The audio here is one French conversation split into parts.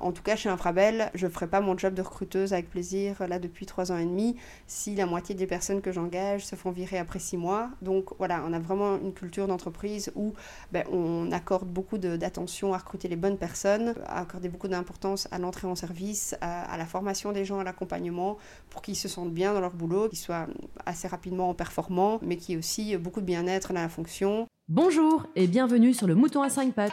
En tout cas, chez Infrabel, je ne ferai pas mon job de recruteuse avec plaisir là depuis trois ans et demi si la moitié des personnes que j'engage se font virer après six mois. Donc voilà, on a vraiment une culture d'entreprise où ben, on accorde beaucoup d'attention à recruter les bonnes personnes, à accorder beaucoup d'importance à l'entrée en service, à, la formation des gens, à l'accompagnement pour qu'ils se sentent bien dans leur boulot, qu'ils soient assez rapidement performants, mais qu'il y aussi beaucoup de bien-être dans la fonction. Bonjour et bienvenue sur le Mouton à 5 pattes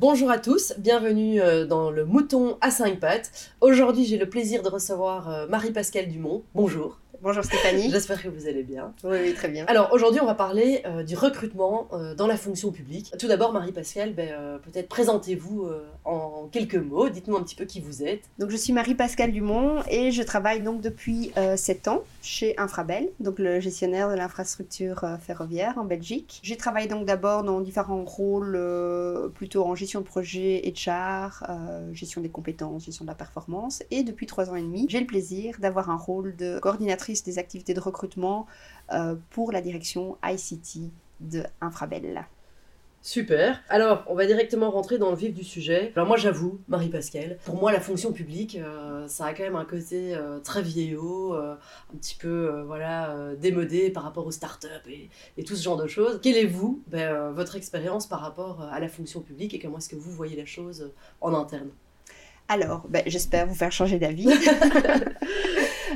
Bonjour à tous, bienvenue euh, dans le Mouton à 5 pattes. Aujourd'hui, j'ai le plaisir de recevoir euh, Marie-Pascale Dumont. Bonjour. Bonjour Stéphanie. J'espère que vous allez bien. Oui, oui, très bien. Alors aujourd'hui, on va parler euh, du recrutement dans la fonction publique. Tout d'abord, Marie-Pascale, ben, peut-être présentez-vous en quelques mots. Dites-nous un petit peu qui vous êtes. Donc je suis Marie-Pascale Dumont et je travaille donc depuis 7 ans chez Infrabel, donc le gestionnaire de l'infrastructure ferroviaire en Belgique. J'ai travaillé donc d'abord dans différents rôles plutôt en gestion de projet HR, euh, gestion des compétences, gestion de la performance. Et depuis trois ans et demi, j'ai le plaisir d'avoir un rôle de coordinatrice des activités de recrutement euh, pour la direction ICT de Infrabel. Super. Alors, on va directement rentrer dans le vif du sujet. Alors moi, j'avoue, Marie-Pascale, pour moi, la fonction publique, euh, ça a quand même un côté euh, très vieillot, euh, un petit peu, voilà, démodé par rapport aux startups et, et tout ce genre de choses. Quelle est, vous, ben, votre expérience par rapport à la fonction publique et comment est-ce que vous voyez la chose en interne? Alors, ben, j'espère vous faire changer d'avis.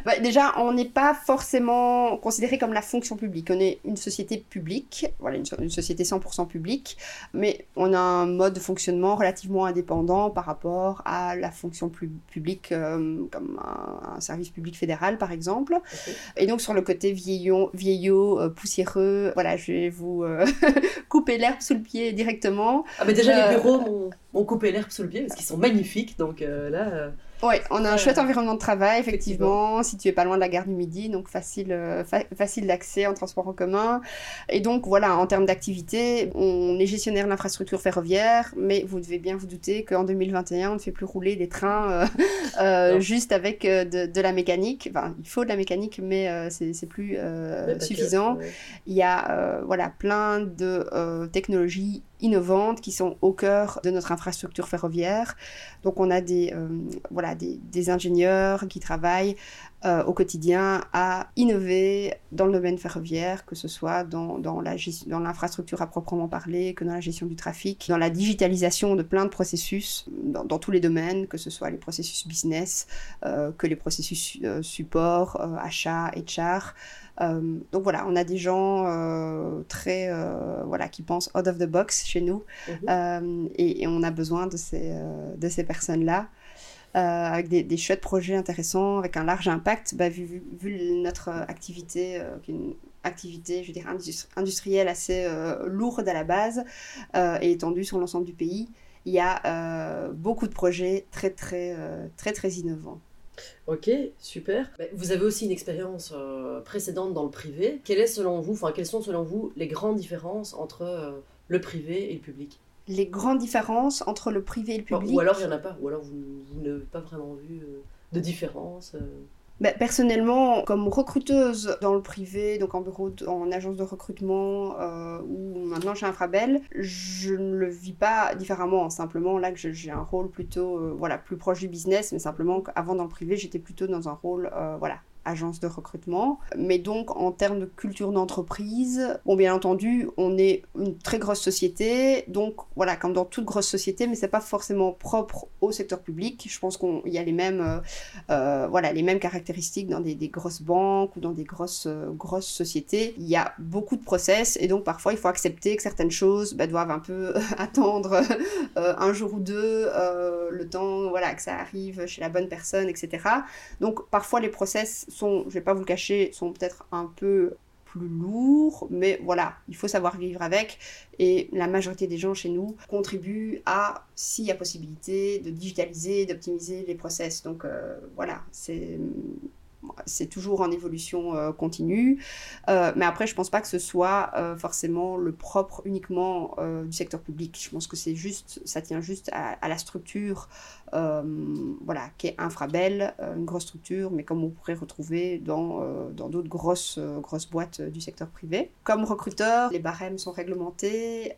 Bah, déjà, on n'est pas forcément considéré comme la fonction publique. On est une société publique, voilà, une, société 100% publique, mais on a un mode de fonctionnement relativement indépendant par rapport à la fonction publique, euh, comme un, service public fédéral, par exemple. Et donc, sur le côté vieillot, vieillot euh, poussiéreux, voilà, je vais vous euh, couper l'herbe sous le pied directement. Ah, mais déjà, les bureaux m'ont coupé l'herbe sous le pied parce qu'ils sont magnifiques, donc là. Oui, on a un chouette environnement de travail, effectivement, si tu es pas loin de la gare du Midi, donc facile, euh, facile d'accès en transport en commun. Et donc, voilà, en termes d'activité, on est gestionnaire de l'infrastructure ferroviaire, mais vous devez bien vous douter qu'en 2021, on ne fait plus rouler des trains euh, euh, juste avec de, la mécanique. Enfin, il faut de la mécanique, mais c'est plus suffisant. Il y a voilà, plein de technologies innovantes qui sont au cœur de notre infrastructure ferroviaire. Donc on a des, euh, voilà, des, ingénieurs qui travaillent euh, au quotidien à innover dans le domaine ferroviaire, que ce soit dans, dans l'infrastructure à proprement parler, que dans la gestion du trafic, dans la digitalisation de plein de processus, dans, dans tous les domaines, que ce soit les processus business, euh, que les processus support, achat, HR. Euh, donc voilà, on a des gens euh, très euh, voilà qui pensent out of the box chez nous mhm. et, on a besoin de ces de ces personnes là. avec des, des, chouettes projets intéressants, avec un large impact, bah, vu, vu, notre activité, une activité, je veux dire, industrielle assez lourde à la base et étendue sur l'ensemble du pays, il y a beaucoup de projets très, très, très, très innovants. Ok, super. Vous avez aussi une expérience euh, précédente dans le privé. Quelle est selon vous, enfin quelles sont selon vous les grandes différences entre euh, le privé et le public? Les grandes différences entre le privé et le public? Ou alors il n'y en a pas, ou alors vous, n'avez pas vraiment vu euh, de différence bah, personnellement, comme recruteuse dans le privé, donc en bureau, en agence de recrutement euh, ou maintenant chez Infrabel, je ne le vis pas différemment. Simplement là que j'ai un rôle plutôt, euh, voilà, plus proche du business, mais simplement qu'avant dans le privé, j'étais plutôt dans un rôle, euh, voilà, agence de recrutement. Mais donc, en termes de culture d'entreprise, bon, bien entendu, on est une très grosse société. Donc, voilà, comme dans toute grosse société, mais c'est pas forcément propre au secteur public. Je pense qu'il y a les mêmes, euh, euh, voilà, les mêmes caractéristiques dans des, grosses banques ou dans des grosses, euh, grosses sociétés. Il y a beaucoup de process et donc parfois il faut accepter que certaines choses bah, doivent un peu attendre un jour ou deux, le temps, voilà, que ça arrive chez la bonne personne, etc. Donc, parfois les process sont, je vais pas vous le cacher, sont peut-être un peu plus lourd, mais voilà, il faut savoir vivre avec. Et la majorité des gens chez nous contribuent à, s'il y a possibilité, de digitaliser, d'optimiser les process. Donc euh, voilà, c'est c'est toujours en évolution euh, continue. Euh, mais après, je pense pas que ce soit forcément le propre uniquement du secteur public. Je pense que c'est juste, ça tient juste à, la structure, voilà, qui est Infrabel, une grosse structure, mais comme on pourrait retrouver dans dans d'autres grosses grosses boîtes du secteur privé. Comme recruteur, les barèmes sont réglementés.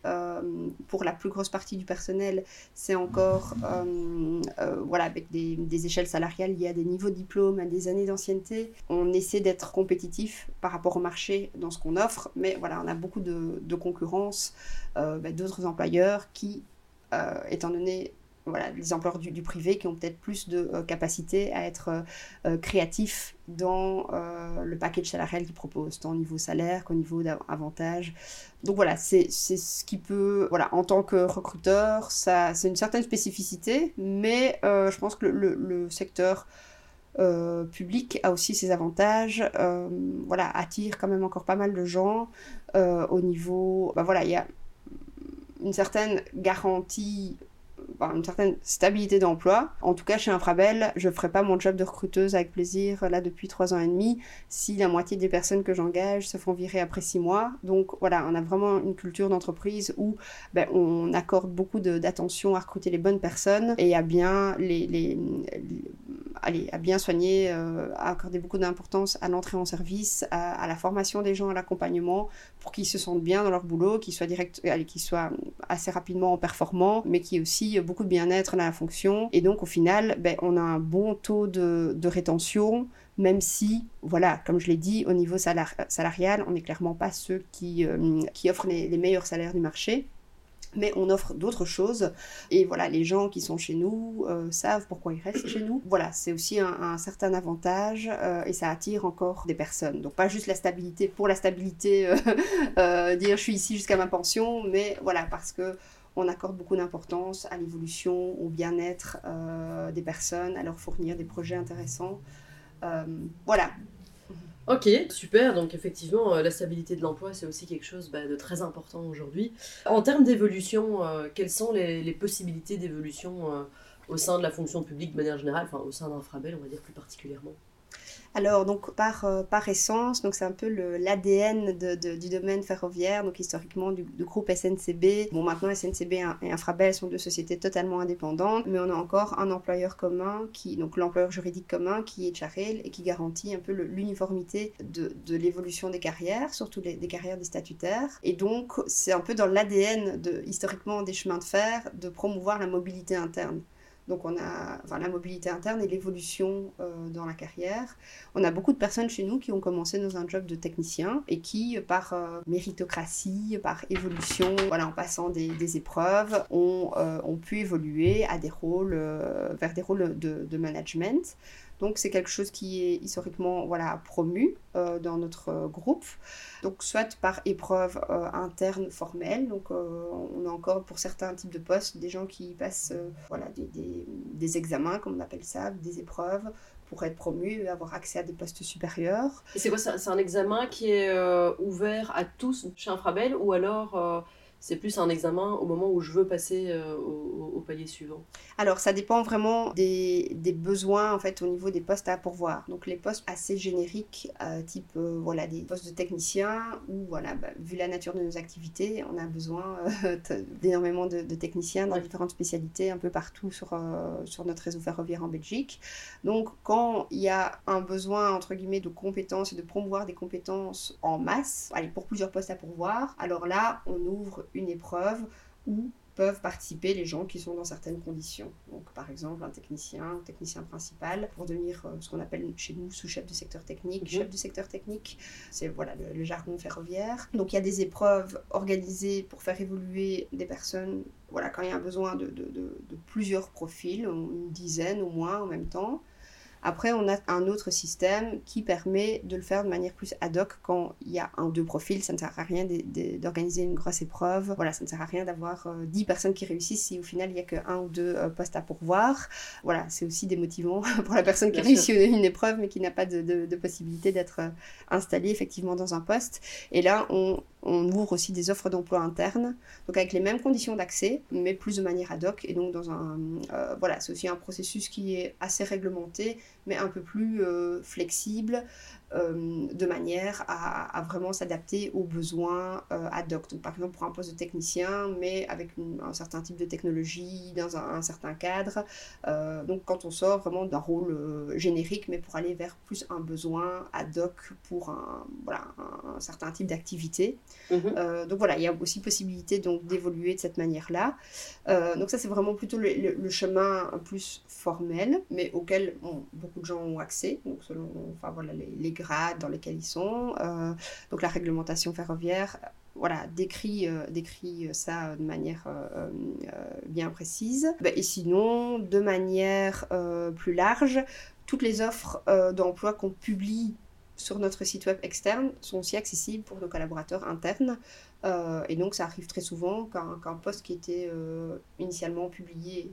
pour la plus grosse partie du personnel, c'est encore voilà avec des, échelles salariales liées à des niveaux de diplôme, à des années d'ancienneté on essaie d'être compétitif par rapport au marché dans ce qu'on offre, mais voilà, on a beaucoup de, concurrence euh, bah, d'autres employeurs qui, euh, étant donné voilà, les employeurs du, privé qui ont peut-être plus de euh, capacité à être créatifs dans le package salarial qu'ils proposent, tant au niveau salaire qu'au niveau d'avantages. Donc voilà, c'est ce qui peut, voilà, en tant que recruteur, c'est une certaine spécificité, mais je pense que le, secteur euh, public a aussi ses avantages, euh, voilà, attire quand même encore pas mal de gens euh, au niveau, bah voilà, il y a une certaine garantie une certaine stabilité d'emploi. En tout cas, chez Infrabel, je ne ferai pas mon job de recruteuse avec plaisir là depuis trois ans et demi si la moitié des personnes que j'engage se font virer après six mois. Donc voilà, on a vraiment une culture d'entreprise où ben, on accorde beaucoup d'attention à recruter les bonnes personnes et à bien les, allez, à bien soigner, euh, à accorder beaucoup d'importance à l'entrée en service, à, la formation des gens, à l'accompagnement, pour qu'ils se sentent bien dans leur boulot, qu'ils soient direct, qu'ils soient assez rapidement performants, mais qui aussi beaucoup de bien-être dans la fonction. Et donc, au final, ben, on a un bon taux de, rétention, même si, voilà, comme je l'ai dit, au niveau salarial, on n'est clairement pas ceux qui, euh, qui offrent les, meilleurs salaires du marché mais on offre d'autres choses. Et voilà, les gens qui sont chez nous euh, savent pourquoi ils restent chez nous. Voilà, c'est aussi un, certain avantage euh, et ça attire encore des personnes. Donc pas juste la stabilité pour la stabilité, dire je suis ici jusqu'à ma pension, mais voilà, parce que on accorde beaucoup d'importance à l'évolution, au bien-être euh, des personnes, à leur fournir des projets intéressants. Euh, voilà. Ok, super. Donc effectivement, euh, la stabilité de l'emploi, c'est aussi quelque chose bah, de très important aujourd'hui. En termes d'évolution, quelles sont les, possibilités d'évolution au sein de la fonction publique de manière générale, enfin au sein d'Infrabel, on va dire plus particulièrement? Alors, donc, par, euh, par essence, c'est un peu l'ADN du domaine ferroviaire, donc historiquement du, groupe SNCB. Bon, maintenant, SNCB et Infrabel sont deux sociétés totalement indépendantes, mais on a encore un employeur commun, qui, donc l'employeur juridique commun, qui est Charel, et qui garantit un peu l'uniformité de, de l'évolution des carrières, surtout des carrières des statutaires. Et donc, c'est un peu dans l'ADN de, historiquement des chemins de fer de promouvoir la mobilité interne. Donc on a enfin, la mobilité interne et l'évolution euh, dans la carrière. On a beaucoup de personnes chez nous qui ont commencé dans un job de technicien et qui, par euh, méritocratie, par évolution, voilà, en passant des, épreuves, ont, euh, ont, pu évoluer à des rôles, vers des rôles de, de management. Donc c'est quelque chose qui est historiquement voilà, promu euh, dans notre euh, groupe. Donc soit par épreuve euh, interne formelle, donc on a encore pour certains types de postes des gens qui passent voilà, des, des, examens, comme on appelle ça, des épreuves pour être promu et avoir accès à des postes supérieurs. C'est quoi C'est un examen qui est ouvert à tous chez Infrabel ou alors c'est plus un examen au moment où je veux passer euh, au, palier suivant Alors, ça dépend vraiment des, des, besoins en fait au niveau des postes à pourvoir. Donc, les postes assez génériques, euh, type euh, voilà des postes de technicien, ou voilà, bah, vu la nature de nos activités, on a besoin d'énormément de, techniciens dans différentes spécialités un peu partout sur, sur notre réseau ferroviaire en Belgique. Donc, quand il y a un besoin entre guillemets de compétences et de promouvoir des compétences en masse, allez, pour plusieurs postes à pourvoir, alors là, on ouvre une épreuve où peuvent participer les gens qui sont dans certaines conditions. Donc, par exemple, un technicien, un technicien principal, pour devenir euh, ce qu'on appelle chez nous sous-chef de secteur technique. Mhm. Chef de secteur technique, c'est voilà, le, jargon ferroviaire. Donc, il y a des épreuves organisées pour faire évoluer des personnes, voilà, quand il y a un besoin de, de plusieurs profils, une dizaine au moins en même temps. Après, on a un autre système qui permet de le faire de manière plus ad hoc quand il y a un ou deux profils. Ça ne sert à rien d'organiser une grosse épreuve. Voilà, ça ne sert à rien d'avoir 10 personnes qui réussissent si au final il n'y a que un ou deux postes à pourvoir. Voilà, c'est aussi démotivant pour la personne qui réussit une épreuve mais qui n'a pas de, de possibilité d'être installée effectivement dans un poste. Et là, on on ouvre aussi des offres d'emploi internes, donc avec les mêmes conditions d'accès, mais plus de manière ad hoc. Et donc, dans un, euh, voilà, c'est aussi un processus qui est assez réglementé, mais un peu plus euh, flexible, euh, de manière à, vraiment s'adapter aux besoins euh, ad hoc. Donc, par exemple, pour un poste de technicien, mais avec un certain type de technologie, dans un, certain cadre. Euh, donc, quand on sort vraiment d'un rôle générique, mais pour aller vers plus un besoin ad hoc pour un, voilà, un, certain type d'activité. Mhm. donc, voilà, il y a aussi possibilité d'évoluer de cette manière-là. donc, ça, c'est vraiment plutôt le, chemin plus formel, mais auquel beaucoup de gens ont accès. Donc, selon enfin, voilà, les, les grades dans lesquels ils sont. Euh, donc la réglementation ferroviaire voilà, décrit, euh, décrit ça de manière euh, bien précise. Ben, et sinon, de manière plus large, toutes les offres d'emploi qu'on publie sur notre site web externe sont aussi accessibles pour nos collaborateurs internes. et donc ça arrive très souvent qu'un poste qui était initialement publié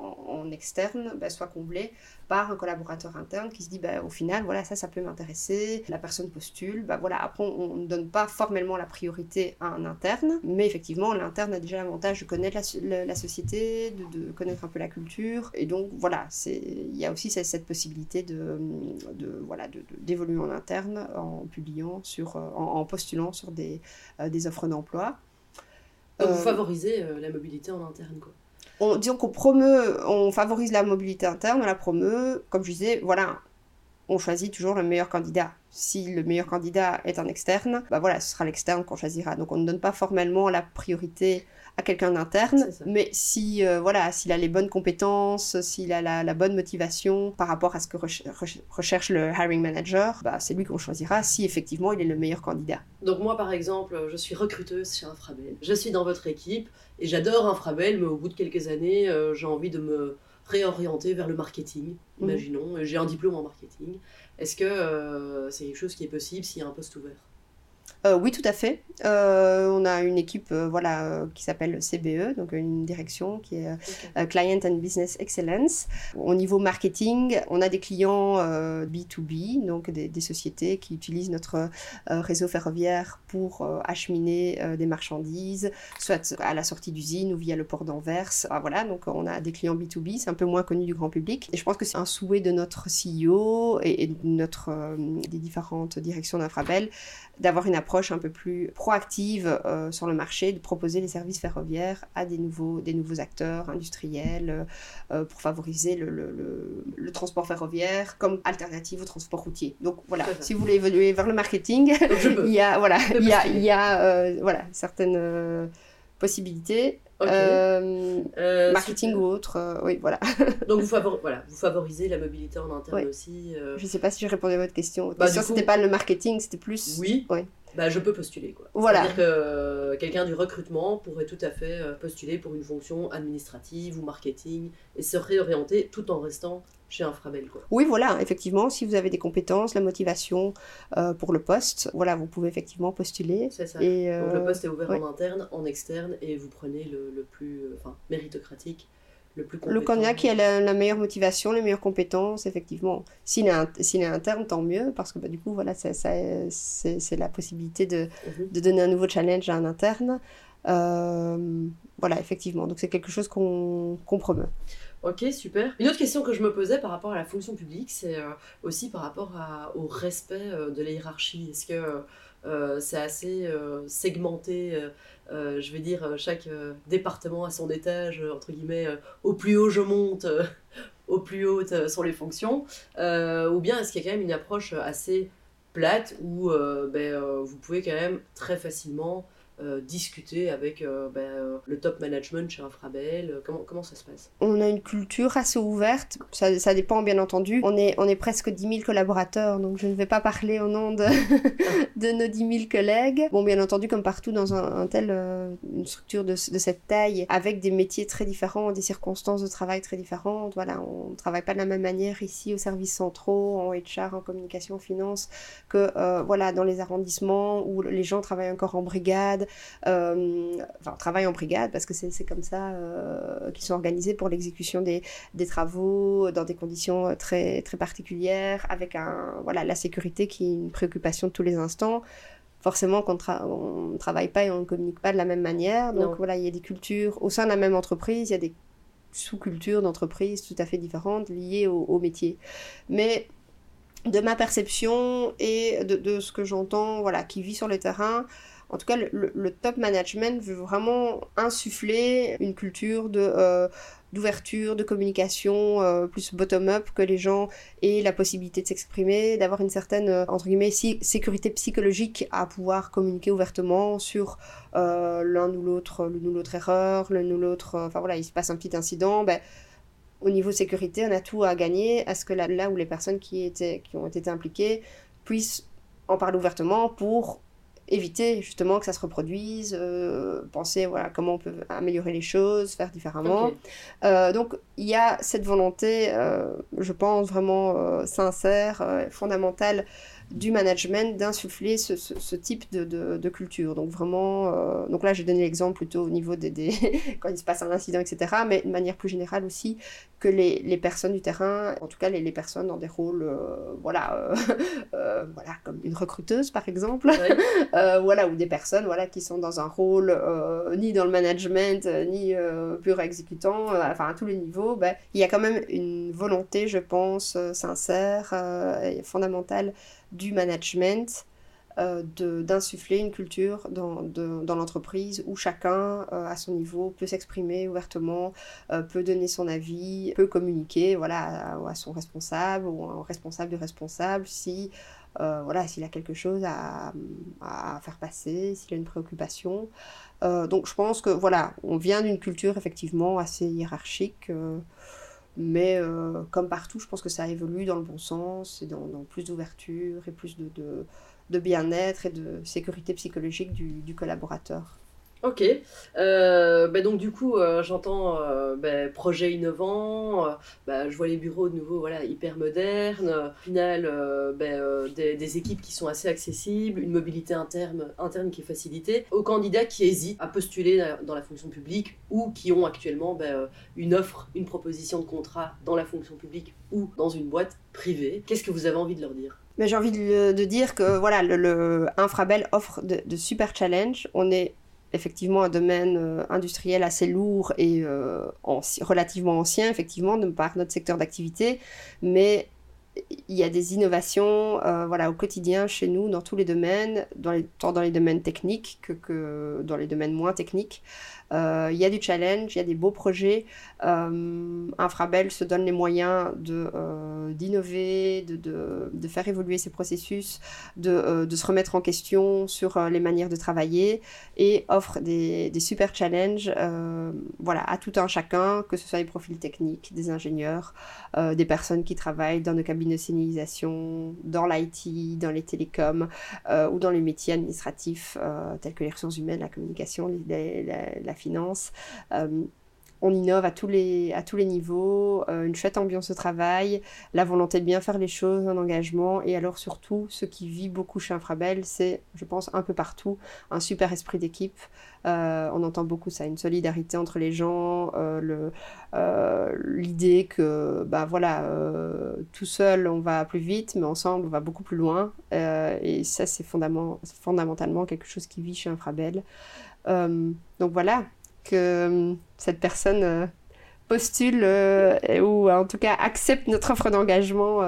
en, externe bah, soit comblé par un collaborateur interne qui se dit bah, au final voilà ça ça peut m'intéresser. La personne postule bah, voilà. Après on ne donne pas formellement la priorité à un interne mais effectivement l'interne a déjà l'avantage de connaître la, société de, connaître un peu la culture. Et donc voilà c'est il y a aussi cette, possibilité de, de voilà d'évoluer en interne en publiant sur en, postulant sur des, euh, des offres d'emploi. Donc vous euh, favorisez euh, la mobilité en interne quoi on, disons qu'on promeut, on favorise la mobilité interne, on la promeut, comme je disais, voilà, on choisit toujours le meilleur candidat. Si le meilleur candidat est un externe, bah voilà, ce sera l'externe qu'on choisira. Donc on ne donne pas formellement la priorité à quelqu'un d'interne, mais si euh, voilà, s'il a les bonnes compétences, s'il a la, bonne motivation par rapport à ce que recherche le hiring manager, bah, c'est lui qu'on choisira si effectivement il est le meilleur candidat. Donc moi par exemple, je suis recruteuse chez Infrabel, je suis dans votre équipe et j'adore Infrabel, mais au bout de quelques années, euh, j'ai envie de me réorienter vers le marketing, mhm. imaginons, j'ai un diplôme en marketing. Est-ce que euh, c'est quelque chose qui est possible s'il y a un poste ouvert? Euh, oui, tout à fait. Euh, on a une équipe euh, voilà, qui s'appelle CBE, donc une direction qui est Client and Business Excellence. Au niveau marketing, on a des clients B2B, donc des, des, sociétés qui utilisent notre réseau ferroviaire pour acheminer des marchandises, soit à la sortie d'usine ou via le port d'Anvers. Ah, voilà, donc on a des clients B2B, c'est un peu moins connu du grand public. Et je pense que c'est un souhait de notre CEO et, de notre, des différentes directions d'Infrabel d'avoir une approche un peu plus proactive euh, sur le marché, de proposer les services ferroviaires à des nouveaux, des nouveaux acteurs industriels euh, euh, pour favoriser le, le, le, transport ferroviaire comme alternative au transport routier. Donc voilà, si vous voulez évoluer vers le marketing, il y a, voilà, il y a, il y a voilà, certaines possibilités. Euh, euh, marketing ou autre, euh, oui, voilà. Donc vous, voilà, vous favorisez la mobilité en interne aussi. Je ne sais pas si je répondais à votre question. Votre bah, question, c'était pas le marketing, c'était plus. Oui. oui. Bah, je peux postuler. Quoi. Voilà. C'est-à-dire que quelqu'un du recrutement pourrait tout à fait postuler pour une fonction administrative ou marketing et se réorienter tout en restant chez Infrabel. Quoi. Oui, voilà, effectivement, si vous avez des compétences, la motivation euh, pour le poste, voilà, vous pouvez effectivement postuler. C'est ça. Et, Donc le euh, poste est ouvert en interne, en externe, et vous prenez le, le plus euh, méritocratique. Le, plus le candidat qui a la, meilleure motivation, les meilleures compétences, effectivement. S'il est, est, interne, tant mieux, parce que bah, du coup, voilà, c'est la possibilité de, mhm. de, donner un nouveau challenge à un interne. voilà, effectivement. Donc c'est quelque chose qu'on qu promeut. Ok, super. Une autre question que je me posais par rapport à la fonction publique, c'est euh, aussi par rapport au respect euh, de la hiérarchie. Est-ce que euh, c'est assez segmenté Je vais dire, chaque département a son étage, entre guillemets, au plus haut je monte, au plus haut sont les fonctions. ou bien est-ce qu'il y a quand même une approche assez plate où ben, vous pouvez quand même très facilement discuter avec ben, le top management chez Infrabel comment, ça se passe? On a une culture assez ouverte, ça, dépend bien entendu. On est, presque 10 000 collaborateurs, donc je ne vais pas parler au nom de, nos 10 000 collègues. Bon, bien entendu, comme partout dans une structure de, cette taille, avec des métiers très différents, des circonstances de travail très différentes, voilà, on ne travaille pas de la même manière ici aux services centraux, en HR, en communication, en finance, que euh, voilà, dans les arrondissements où les gens travaillent encore en brigade, euh, enfin, travaillent en brigade parce que c'est comme ça euh, qu'ils sont organisés pour l'exécution des, des, travaux dans des conditions très, très particulières, avec un, voilà, la sécurité qui est une préoccupation de tous les instants forcément qu'on ne travaille pas et on ne communique pas de la même manière. Donc voilà, il y a des cultures au sein de la même entreprise, il y a des sous-cultures d'entreprises tout à fait différentes liées au, métier. Mais de ma perception et de, ce que j'entends, voilà, qui vit sur le terrain, en tout cas, le, top management veut vraiment insuffler une culture de, euh, d'ouverture, de communication euh, plus bottom-up, que les gens aient la possibilité de s'exprimer, d'avoir une certaine, euh, entre guillemets, sécurité psychologique à pouvoir communiquer ouvertement sur l'un ou l'autre, l'une ou l'autre erreur, l'un ou l'autre, enfin voilà, il se passe un petit incident, ben, au niveau sécurité, on a tout à gagner à ce que là, là où les personnes qui, étaient, qui ont été impliquées puissent en parler ouvertement pour éviter justement que ça se reproduise, euh, penser voilà comment on peut améliorer les choses, faire différemment. Euh, donc il y a cette volonté, euh, je pense vraiment sincère, fondamentale du management d'insuffler ce, ce, type de, de, culture. Donc vraiment, donc là j'ai donné l'exemple plutôt au niveau des, des quand il se passe un incident, etc. Mais de manière plus générale aussi que les, les personnes du terrain, en tout cas les, les personnes dans des rôles, voilà, voilà comme une recruteuse par exemple, voilà ou des personnes voilà qui sont dans un rôle ni dans le management ni pur exécutant, enfin à tous les niveaux, ben, il y a quand même une volonté, je pense, sincère et fondamentale du management, euh, d'insuffler une culture dans, dans l'entreprise où chacun, euh, à son niveau, peut s'exprimer ouvertement, euh, peut donner son avis, peut communiquer voilà, à, son responsable ou au responsable du responsable si voilà, s'il a quelque chose à, à faire passer, s'il a une préoccupation. donc je pense que voilà, on vient d'une culture effectivement assez hiérarchique. Mais euh, comme partout, je pense que ça évolue dans le bon sens et dans, plus d'ouverture et plus de, de, bien-être et de sécurité psychologique du collaborateur. Ok. Euh, bah donc du coup, euh, j'entends euh, bah, projet innovant. Bah, je vois les bureaux de nouveau, voilà, hyper modernes. Au final, des, des, équipes qui sont assez accessibles, une mobilité interne, interne qui est facilitée. Aux candidats qui hésitent à postuler dans la fonction publique ou qui ont actuellement une offre, une proposition de contrat dans la fonction publique ou dans une boîte privée, qu'est-ce que vous avez envie de leur dire? Mais j'ai envie de, dire que voilà, le, Infrabel offre de, de super challenges. On est effectivement un domaine euh, industriel assez lourd et euh, relativement ancien, effectivement, de par notre secteur d'activité, mais il y a des innovations euh, voilà, au quotidien chez nous dans tous les domaines, dans les, tant dans les domaines techniques que, dans les domaines moins techniques. Euh, il y a du challenge, il y a des beaux projets. Euh, Infrabel se donne les moyens d'innover, de, de, de, faire évoluer ses processus, de, se remettre en question sur les manières de travailler et offre des, des super challenges voilà, à tout un chacun, que ce soit des profils techniques, des ingénieurs, des personnes qui travaillent dans nos cabines de signalisation, dans l'IT, dans les télécoms ou dans les métiers administratifs tels que les ressources humaines, la communication, la, la finance. Euh, on innove à tous les, à tous les niveaux, euh, une chouette ambiance de travail, la volonté de bien faire les choses, un engagement, et alors surtout, ce qui vit beaucoup chez Infrabel, c'est, je pense, un peu partout, un super esprit d'équipe. Euh, on entend beaucoup ça, une solidarité entre les gens, l'idée que, bah voilà, tout seul on va plus vite, mais ensemble on va beaucoup plus loin, et ça c'est fondamentalement quelque chose qui vit chez Infrabel. Euh, donc voilà, que euh, cette personne euh, postule ou en tout cas accepte notre offre d'engagement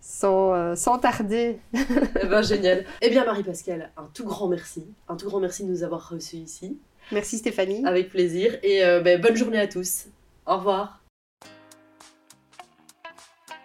sans, sans, tarder. eh ben, génial. Eh bien, Marie-Pascale, un tout grand merci. Un tout grand merci de nous avoir reçus ici. Merci Stéphanie. Avec plaisir. Et ben, bonne journée à tous. Au revoir.